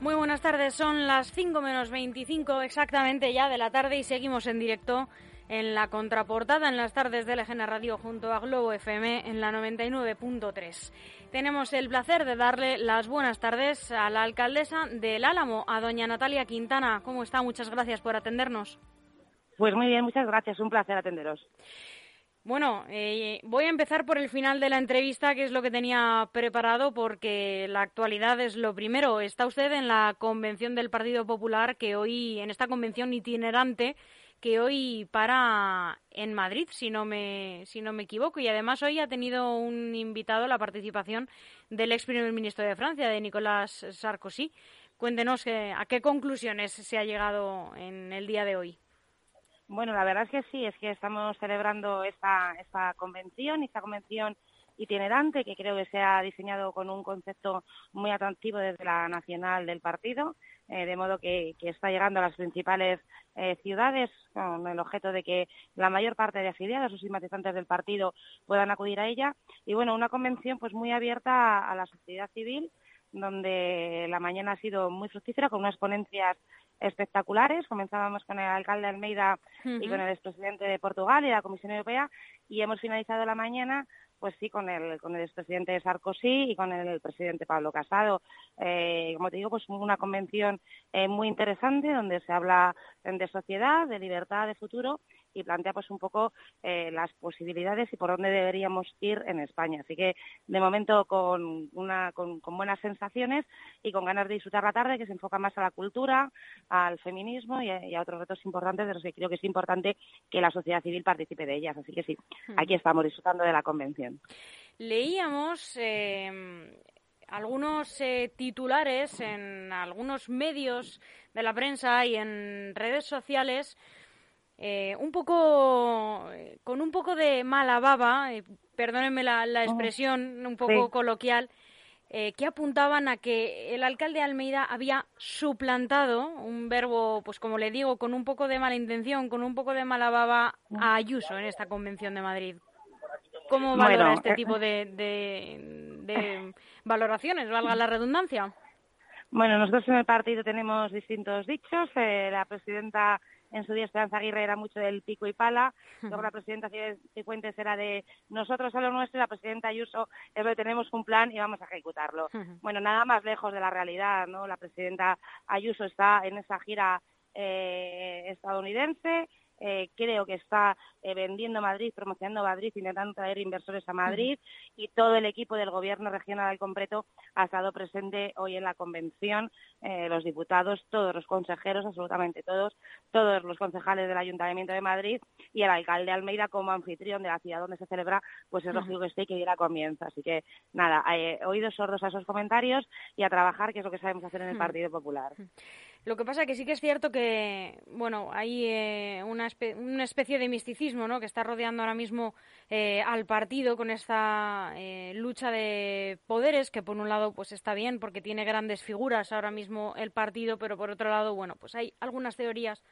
Muy buenas tardes, son las 5 menos 25 exactamente ya de la tarde y seguimos en directo en la contraportada en las tardes de Legena Radio junto a Globo FM en la 99.3. Tenemos el placer de darle las buenas tardes a la alcaldesa del Álamo, a doña Natalia Quintana. ¿Cómo está? Muchas gracias por atendernos. Pues muy bien, muchas gracias. Un placer atenderos. Bueno, eh, voy a empezar por el final de la entrevista, que es lo que tenía preparado, porque la actualidad es lo primero. Está usted en la convención del Partido Popular, que hoy, en esta convención itinerante, que hoy para en Madrid, si no me, si no me equivoco, y además hoy ha tenido un invitado la participación del ex primer ministro de Francia, de Nicolas Sarkozy. Cuéntenos eh, a qué conclusiones se ha llegado en el día de hoy. Bueno, la verdad es que sí, es que estamos celebrando esta, esta convención, esta convención itinerante que creo que se ha diseñado con un concepto muy atractivo desde la nacional del partido, eh, de modo que, está llegando a las principales eh, ciudades con el objeto de que la mayor parte de afiliados o simpatizantes del partido puedan acudir a ella. Y bueno, una convención pues muy abierta a la sociedad civil, donde la mañana ha sido muy fructífera con unas ponencias espectaculares. Comenzábamos con el alcalde Almeida y con el expresidente de Portugal y la Comisión Europea y hemos finalizado la mañana pues sí, con el, con el expresidente Sarkozy y con el presidente Pablo Casado. Eh, como te digo, pues una convención eh, muy interesante donde se habla de sociedad, de libertad, de futuro y plantea pues un poco eh, las posibilidades y por dónde deberíamos ir en España. Así que de momento con, una, con, buenas sensaciones y con ganas de disfrutar la tarde que se enfoca más a la cultura, al feminismo y a, otros retos importantes de los que creo que es importante que la sociedad civil participe de ellas. Así que sí, aquí estamos disfrutando de la convención. Leíamos eh, algunos eh, titulares en algunos medios de la prensa y en redes sociales eh, un poco con un poco de mala baba, eh, perdónenme la, oh, expresión un poco coloquial, eh, que apuntaban a que el alcalde Almeida había suplantado un verbo, pues como le digo, con un poco de mala intención, con un poco de mala baba a Ayuso en esta convención de Madrid. ¿Cómo valora este tipo de, de valoraciones, valga la redundancia? Bueno, nosotros en el partido tenemos distintos dichos. la presidenta en su día Esperanza Aguirre era mucho del pico y pala, luego la presidenta Cifuentes era de nosotros a lo nuestro y la presidenta Ayuso es de tenemos un plan y vamos a ejecutarlo. Bueno, nada más lejos de la realidad, ¿no? La presidenta Ayuso está en esa gira eh, estadounidense, eh, creo que está eh, vendiendo Madrid, promocionando Madrid, intentando traer inversores a Madrid y todo el equipo del Gobierno regional al completo ha estado presente hoy en la convención, eh, los diputados, todos los consejeros, absolutamente todos, todos los concejales del Ayuntamiento de Madrid y el alcalde Almeida como anfitrión de la ciudad donde se celebra, pues es lógico que esté y que diera comienza. Así que nada, oídos sordos a esos comentarios y a trabajar, que es lo que sabemos hacer en el Partido Popular. Lo que pasa es que sí que es cierto que, bueno, hay eh, una, una, especie de misticismo, ¿no? Que está rodeando ahora mismo eh, al partido con esta eh, lucha de poderes, que por un lado, pues está bien porque tiene grandes figuras ahora mismo el partido, pero por otro lado, bueno, pues hay algunas teorías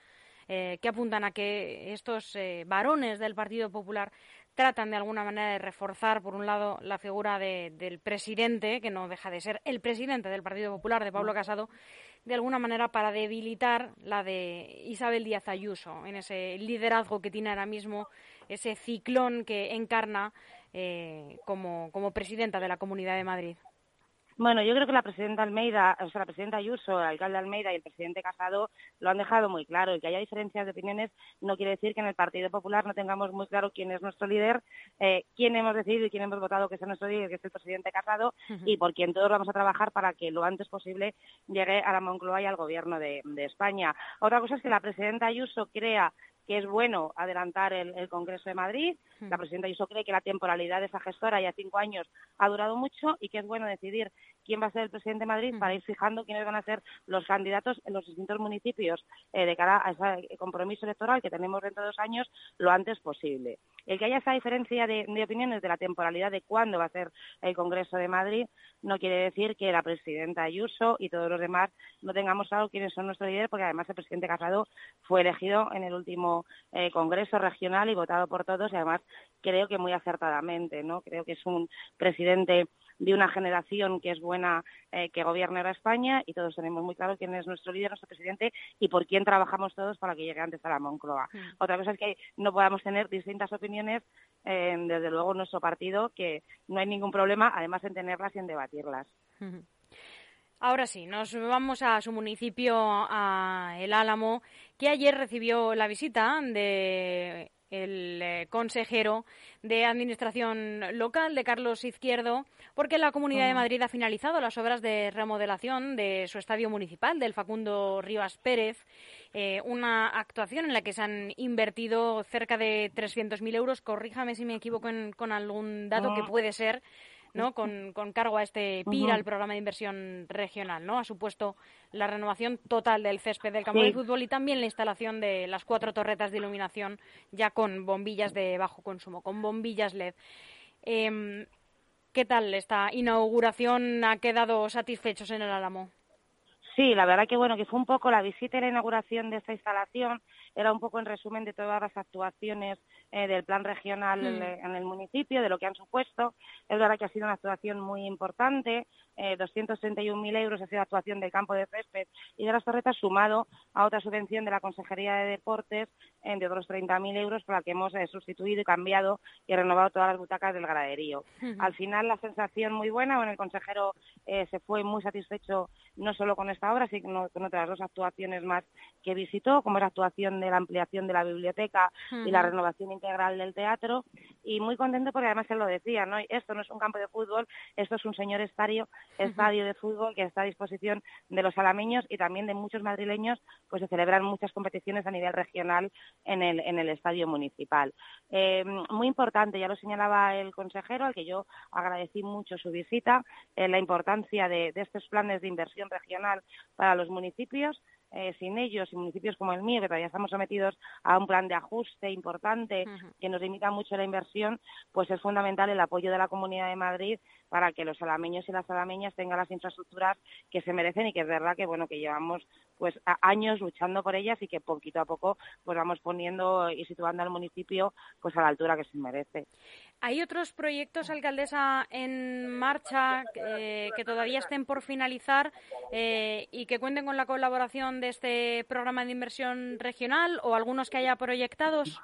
que apuntan a que estos varones del Partido Popular tratan de alguna manera de reforzar, por un lado, la figura del presidente, que no deja de ser el presidente del Partido Popular, de Pablo Casado, de alguna manera para debilitar la de Isabel Díaz Ayuso, en ese liderazgo que tiene ahora mismo, ese ciclón que encarna eh, como, como presidenta de la Comunidad de Madrid. Bueno, yo creo que la presidenta Almeida, o sea, la presidenta Ayuso, el alcalde Almeida y el presidente Casado lo han dejado muy claro. El que haya diferencias de opiniones no quiere decir que en el Partido Popular no tengamos muy claro quién es nuestro líder, eh, quién hemos decidido y quién hemos votado que sea nuestro líder, que es el presidente Casado, y por quien todos vamos a trabajar para que lo antes posible llegue a la Moncloa y al Gobierno de, de España. Otra cosa es que la presidenta Ayuso crea que es bueno adelantar el, Congreso de Madrid. La presidenta Ayuso cree que la temporalidad de esa gestora ya cinco años ha durado mucho y que es bueno decidir quién va a ser el presidente de Madrid para ir fijando quiénes van a ser los candidatos en los distintos municipios eh, de cara a ese compromiso electoral que tenemos dentro de dos años lo antes posible. El que haya esa diferencia de, opiniones de la temporalidad de cuándo va a ser el Congreso de Madrid no quiere decir que la presidenta Ayuso y todos los demás no tengamos claro quiénes son nuestros líderes, porque además el presidente Casado fue elegido en el último eh, Congreso regional y votado por todos y además creo que muy acertadamente, ¿no? Creo que es un presidente de una generación que es buena eh, que gobierne ahora España y todos tenemos muy claro quién es nuestro líder, nuestro presidente y por quién trabajamos todos para que llegue antes a la Moncloa. Mm. Otra cosa es que no podamos tener distintas opiniones, desde luego en nuestro partido, que no hay ningún problema, además en tenerlas y en debatirlas. Ahora sí, nos vamos a su municipio, a El Álamo, que ayer recibió la visita de el eh, consejero de Administración Local de Carlos Izquierdo, porque la Comunidad de Madrid ha finalizado las obras de remodelación de su estadio municipal, del Facundo Rivas Pérez, eh, una actuación en la que se han invertido cerca de 300.000 euros. Corríjame si me equivoco con algún dato que puede ser ¿no? Con, cargo a este PIR, al programa de inversión regional, ¿no? Ha supuesto la renovación total del césped del campo de fútbol y también la instalación de las cuatro torretas de iluminación ya con bombillas de bajo consumo, con bombillas LED. Em, ¿Qué tal esta inauguración? ¿Ha quedado satisfechos en el Álamo? Sí, la verdad que bueno, que fue un poco la visita y la inauguración de esta instalación, era un poco en resumen de todas las actuaciones eh, del plan regional mm. en el municipio, de lo que han supuesto. Es verdad que ha sido una actuación muy importante, eh, 231.000 euros ha sido actuación del campo de césped y de las torretas, sumado a otra subvención de la Consejería de Deportes eh, de otros 30.000 euros, por la que hemos eh, sustituido y cambiado y renovado todas las butacas del graderío. Al final, la sensación muy buena, bueno, el consejero se fue muy satisfecho no solo con esta obra, sino con otras dos actuaciones más que visitó, como la actuación de la ampliación de la biblioteca y la renovación integral del teatro, y muy contento porque además él lo decía, ¿no? Esto no es un campo de fútbol, esto es un señor estadio, estadio de fútbol que está a disposición de los alameños y también de muchos madrileños, pues se celebran muchas competiciones a nivel regional en el, en el estadio municipal. Eh, muy importante, ya lo señalaba el consejero, al que yo agradecí mucho su visita, eh, la importancia de, de estos planes de inversión regional para los municipios, eh, sin ellos y municipios como el mío, que todavía estamos sometidos a un plan de ajuste importante que nos limita mucho la inversión, pues es fundamental el apoyo de la Comunidad de Madrid para que los alameños y las alameñas tengan las infraestructuras que se merecen y que es verdad que bueno que llevamos pues años luchando por ellas y que poquito a poco pues vamos poniendo y situando al municipio pues a la altura que se merece. ¿Hay otros proyectos, alcaldesa, en marcha eh, que todavía estén por finalizar eh, y que cuenten con la colaboración de este programa de inversión regional o algunos que haya proyectados?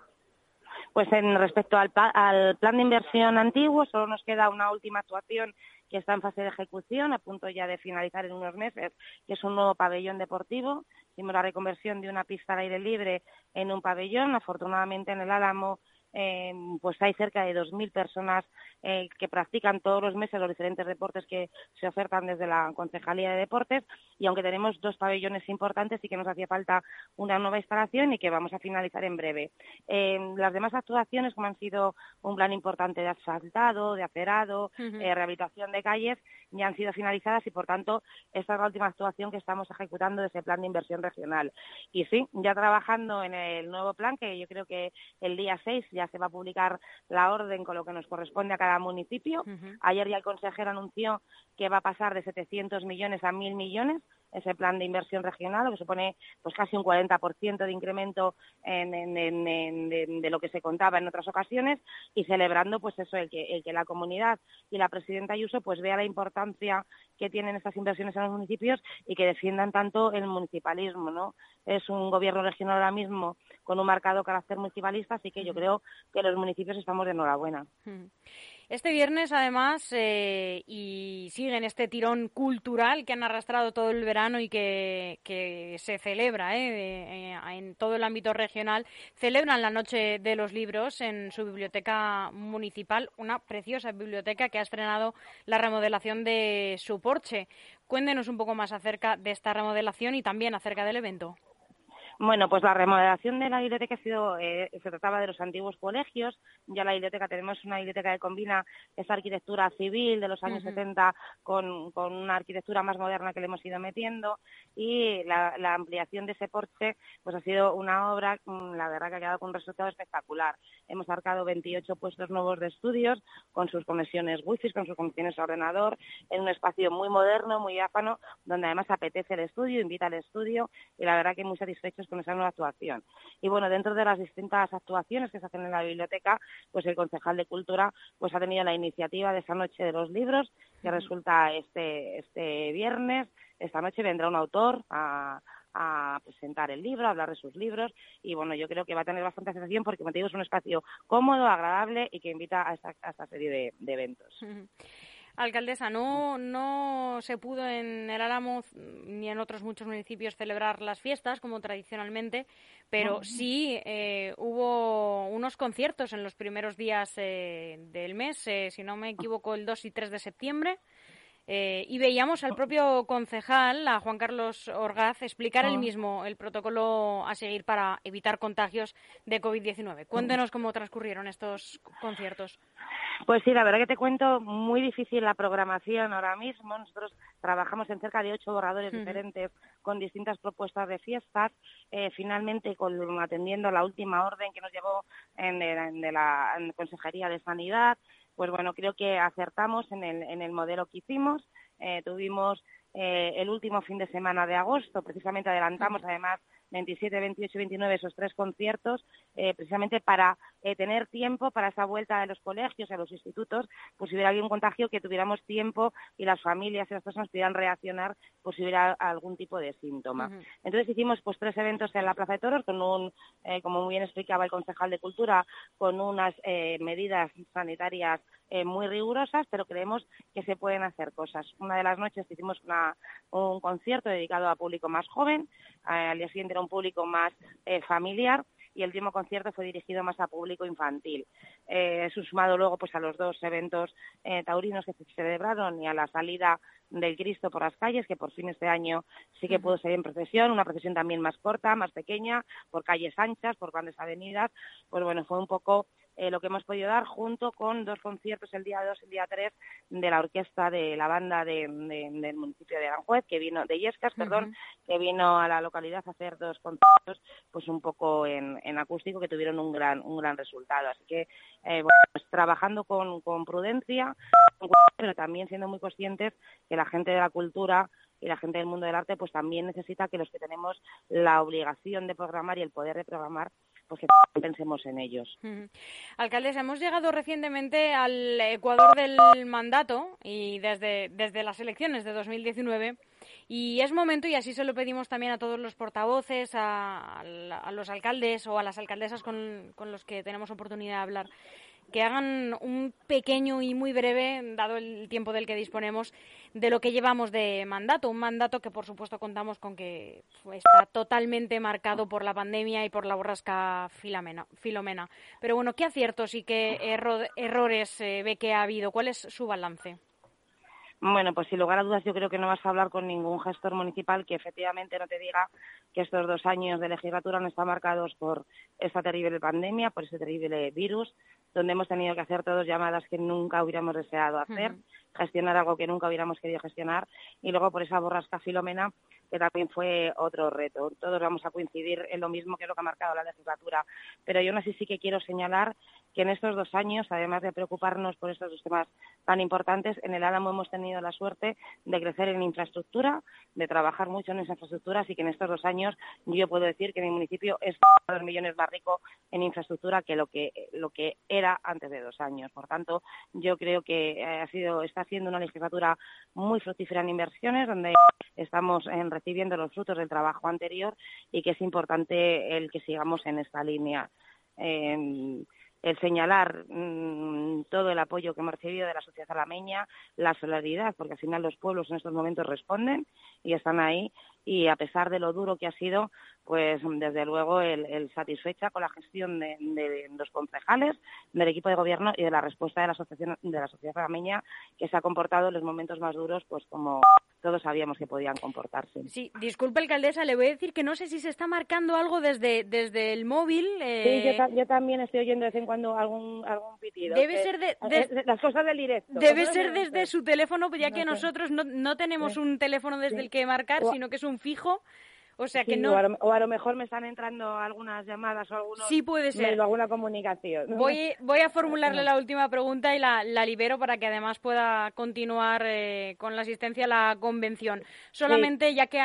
Pues en respecto al, al plan de inversión antiguo, solo nos queda una última actuación que está en fase de ejecución, a punto ya de finalizar en unos meses, que es un nuevo pabellón deportivo. Hicimos la reconversión de una pista al aire libre en un pabellón. Afortunadamente en el Álamo eh, pues hay cerca de 2.000 personas eh, que practican todos los meses los diferentes deportes que se ofertan desde la Concejalía de Deportes y aunque tenemos dos pabellones importantes sí que nos hacía falta una nueva instalación y que vamos a finalizar en breve. Eh, las demás actuaciones, como han sido un plan importante de asfaltado, de acerado, eh, rehabilitación de calles, ya han sido finalizadas y por tanto esta es la última actuación que estamos ejecutando de ese plan de inversión regional. Y sí, ya trabajando en el nuevo plan que yo creo que el día 6 ya se va a publicar la orden con lo que nos corresponde a cada municipio. Ayer ya el consejero anunció que va a pasar de 700 millones a 1.000 millones ese plan de inversión regional, lo que supone pues casi un 40% de incremento en, de lo que se contaba en otras ocasiones y celebrando pues eso el que, el que la comunidad y la presidenta Ayuso pues vea la importancia que tienen estas inversiones en los municipios y que defiendan tanto el municipalismo, ¿no? Es un gobierno regional ahora mismo con un marcado carácter municipalista, así que yo creo que los municipios estamos de enhorabuena. Este viernes, además, eh, y siguen este tirón cultural que han arrastrado todo el verano y que, se celebra eh, eh, en todo el ámbito regional, celebran la Noche de los Libros en su biblioteca municipal, una preciosa biblioteca que ha estrenado la remodelación de su porche. Cuéntenos un poco más acerca de esta remodelación y también acerca del evento. Bueno, pues la remodelación de la biblioteca ha sido, eh, se trataba de los antiguos colegios. Ya la biblioteca, tenemos una biblioteca que combina esa arquitectura civil de los años 70 con, con, una arquitectura más moderna que le hemos ido metiendo. Y la, la, ampliación de ese porche, pues ha sido una obra, mm, la verdad que ha quedado con un resultado espectacular. Hemos arcado 28 puestos nuevos de estudios con sus conexiones wifi, con sus conexiones a ordenador, en un espacio muy moderno, muy áfano, donde además apetece el estudio, invita al estudio y la verdad que muy satisfechos con esa nueva actuación. Y bueno, dentro de las distintas actuaciones que se hacen en la biblioteca, pues el concejal de Cultura pues ha tenido la iniciativa de esa noche de los libros, que resulta este, este viernes. Esta noche vendrá un autor a, presentar el libro, a hablar de sus libros y bueno, yo creo que va a tener bastante aceptación porque, como te digo, es un espacio cómodo, agradable y que invita a esta, serie de, eventos. Alcaldesa, no, no se pudo en el Álamo ni en otros muchos municipios celebrar las fiestas como tradicionalmente, pero sí eh, hubo unos conciertos en los primeros días eh, del mes, eh, si no me equivoco, el 2 y 3 de septiembre. Eh, y veíamos al propio concejal, a Juan Carlos Orgaz, explicar él ah. mismo el protocolo a seguir para evitar contagios de COVID-19. Cuéntenos cómo transcurrieron estos conciertos. Pues sí, la verdad que te cuento, muy difícil la programación ahora mismo. Nosotros trabajamos en cerca de ocho borradores diferentes con distintas propuestas de fiestas. Eh, finalmente, con, atendiendo la última orden que nos llevó en, de la Consejería de Sanidad, pues bueno, creo que acertamos en el, en el modelo que hicimos. Eh, tuvimos eh, el último fin de semana de agosto, precisamente adelantamos además 27, 28 y 29 esos tres conciertos, eh, precisamente para eh, tener tiempo para esa vuelta a los colegios, a los institutos, pues si hubiera algún contagio que tuviéramos tiempo y las familias y las personas pudieran reaccionar pues si hubiera algún tipo de síntoma. Entonces hicimos pues tres eventos en la Plaza de Toros con un, eh, como muy bien explicaba el concejal de Cultura, con unas medidas sanitarias muy rigurosas, pero creemos que se pueden hacer cosas. Una de las noches hicimos un concierto dedicado a público más joven, al día siguiente era un público más eh, familiar y el último concierto fue dirigido más a público infantil. Eh, sumado luego pues a los dos eventos eh, taurinos que se celebraron y a la salida del Cristo por las calles, que por fin este año sí que pudo salir en procesión, una procesión también más corta, más pequeña, por calles anchas, por grandes avenidas, pues bueno, fue un poco eh, lo que hemos podido dar junto con dos conciertos el día 2 y el día 3 de la orquesta de la banda de, del municipio de Aranjuez, que vino, de Yescas, perdón, que vino a la localidad a hacer dos conciertos, pues un poco en, acústico, que tuvieron un gran, un gran resultado. Así que, eh, bueno, pues trabajando con, con prudencia, pero también siendo muy conscientes que la gente de la cultura y la gente del mundo del arte pues también necesita que los que tenemos la obligación de programar y el poder de programar pues que pensemos en ellos. Alcaldes, hemos llegado recientemente al Ecuador del mandato y desde, desde las elecciones de 2019 y es momento, y así se lo pedimos también a todos los portavoces, a, a los alcaldes o a las alcaldesas con, con los que tenemos oportunidad de hablar, que hagan un pequeño y muy breve, dado el tiempo del que disponemos, de lo que llevamos de mandato. Un mandato que, por supuesto, contamos con que está totalmente marcado por la pandemia y por la borrasca Filomena. Pero bueno, ¿qué aciertos y qué errores eh, ve que ha habido? ¿Cuál es su balance? Bueno, pues sin lugar a dudas yo creo que no vas a hablar con ningún gestor municipal que efectivamente no te diga que estos dos años de legislatura no están marcados por esta terrible pandemia, por ese terrible virus, donde hemos tenido que hacer todas llamadas que nunca hubiéramos deseado hacer, gestionar algo que nunca hubiéramos querido gestionar y luego por esa borrasca filomena que también fue otro reto. Todos vamos a coincidir en lo mismo que es lo que ha marcado la legislatura, pero yo aún así sí que quiero señalar que en estos dos años, además de preocuparnos por estos dos temas tan importantes, en el Álamo hemos tenido la suerte de crecer en infraestructura, de trabajar mucho en esas infraestructuras y que en estos dos años yo puedo decir que mi municipio es dos millones más rico en infraestructura que lo que lo que era antes de dos años. Por tanto, yo creo que ha sido está siendo una legislatura muy fructífera en inversiones, donde estamos en recibiendo los frutos del trabajo anterior y que es importante el que sigamos en esta línea. Eh, el señalar mm, todo el apoyo que hemos recibido de la sociedad alameña, la solidaridad, porque al final los pueblos en estos momentos responden y están ahí, y a pesar de lo duro que ha sido, pues desde luego el, satisfecha con la gestión de, los concejales, del equipo de gobierno y de la respuesta de la asociación de la sociedad alameña que se ha comportado en los momentos más duros, pues como todos sabíamos que podían comportarse. Sí, disculpe, alcaldesa, le voy a decir que no sé si se está marcando algo desde, desde el móvil. Sí, yo, también estoy oyendo de vez en cuando algún, algún pitido. Debe ser de, las cosas del directo. Debe ser desde su teléfono, ya que nosotros no, no tenemos un teléfono desde el que marcar, sino que es un fijo. O sea que no. O a, lo, mejor me están entrando algunas llamadas o algunos. Sí, puede ser. alguna comunicación. Voy, voy a formularle la última pregunta y la, la libero para que además pueda continuar eh, con la asistencia a la convención. Solamente, ya que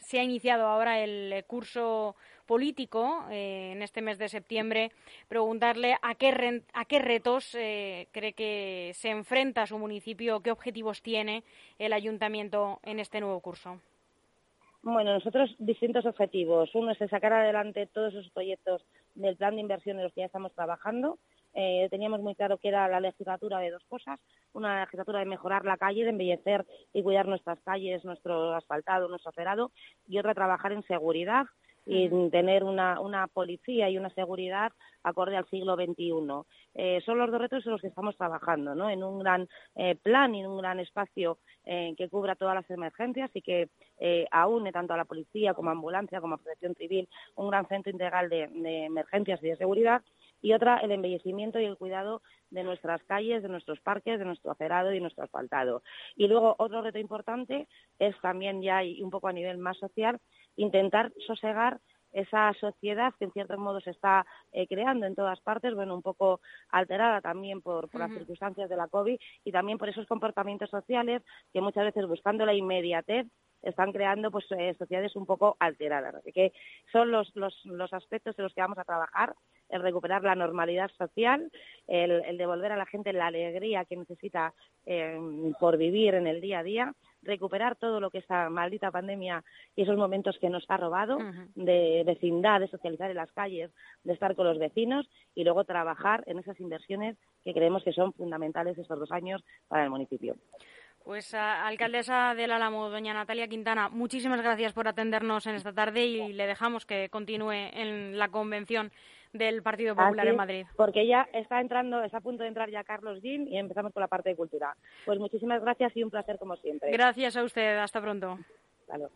se ha iniciado ahora el curso político eh, en este mes de septiembre, preguntarle a qué, a qué retos eh, cree que se enfrenta su municipio, qué objetivos tiene el ayuntamiento en este nuevo curso. Bueno, nosotros distintos objetivos. Uno es sacar adelante todos esos proyectos del plan de inversión en los que ya estamos trabajando. Eh, teníamos muy claro que era la legislatura de dos cosas. Una legislatura de mejorar la calle, de embellecer y cuidar nuestras calles, nuestro asfaltado, nuestro acerado. Y otra, trabajar en seguridad y tener una, una policía y una seguridad acorde al siglo XXI. Eh, son los dos retos en los que estamos trabajando, ¿no? En un gran eh, plan y en un gran espacio eh, que cubra todas las emergencias y que aúne tanto a la policía como a ambulancia como a protección civil, un gran centro integral de, de emergencias y de seguridad y otra el embellecimiento y el cuidado de nuestras calles, de nuestros parques, de nuestro acerado y nuestro asfaltado. Y luego otro reto importante es también ya y un poco a nivel más social intentar sosegar esa sociedad que en cierto modo se está eh, creando en todas partes, bueno, un poco alterada también por, las circunstancias de la COVID y también por esos comportamientos sociales que muchas veces buscando la inmediatez están creando pues eh, sociedades un poco alteradas. Así que son los, los, los aspectos en los que vamos a trabajar, el recuperar la normalidad social, el, devolver a la gente la alegría que necesita eh, por vivir en el día a día recuperar todo lo que esta maldita pandemia y esos momentos que nos ha robado de vecindad, de socializar en las calles, de estar con los vecinos y luego trabajar en esas inversiones que creemos que son fundamentales estos dos años para el municipio. Pues alcaldesa del Álamo, doña Natalia Quintana, muchísimas gracias por atendernos en esta tarde y le dejamos que continúe en la convención del Partido Popular en Madrid. Porque ya está entrando, está a punto de entrar ya Carlos Gin y empezamos con la parte de cultura. Pues muchísimas gracias y un placer como siempre. Gracias a usted, hasta pronto. Hasta